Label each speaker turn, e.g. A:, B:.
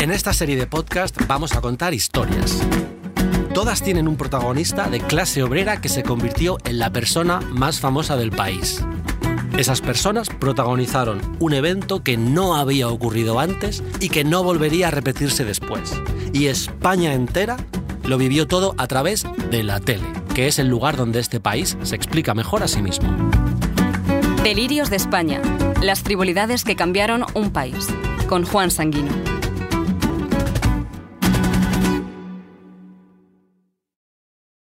A: En esta serie de podcast vamos a contar historias. Todas tienen un protagonista de clase obrera que se convirtió en la persona más famosa del país. Esas personas protagonizaron un evento que no había ocurrido antes y que no volvería a repetirse después. Y España entera lo vivió todo a través de la tele, que es el lugar donde este país se explica mejor a sí mismo.
B: Delirios de España. Las frivolidades que cambiaron un país. Con Juan Sanguino.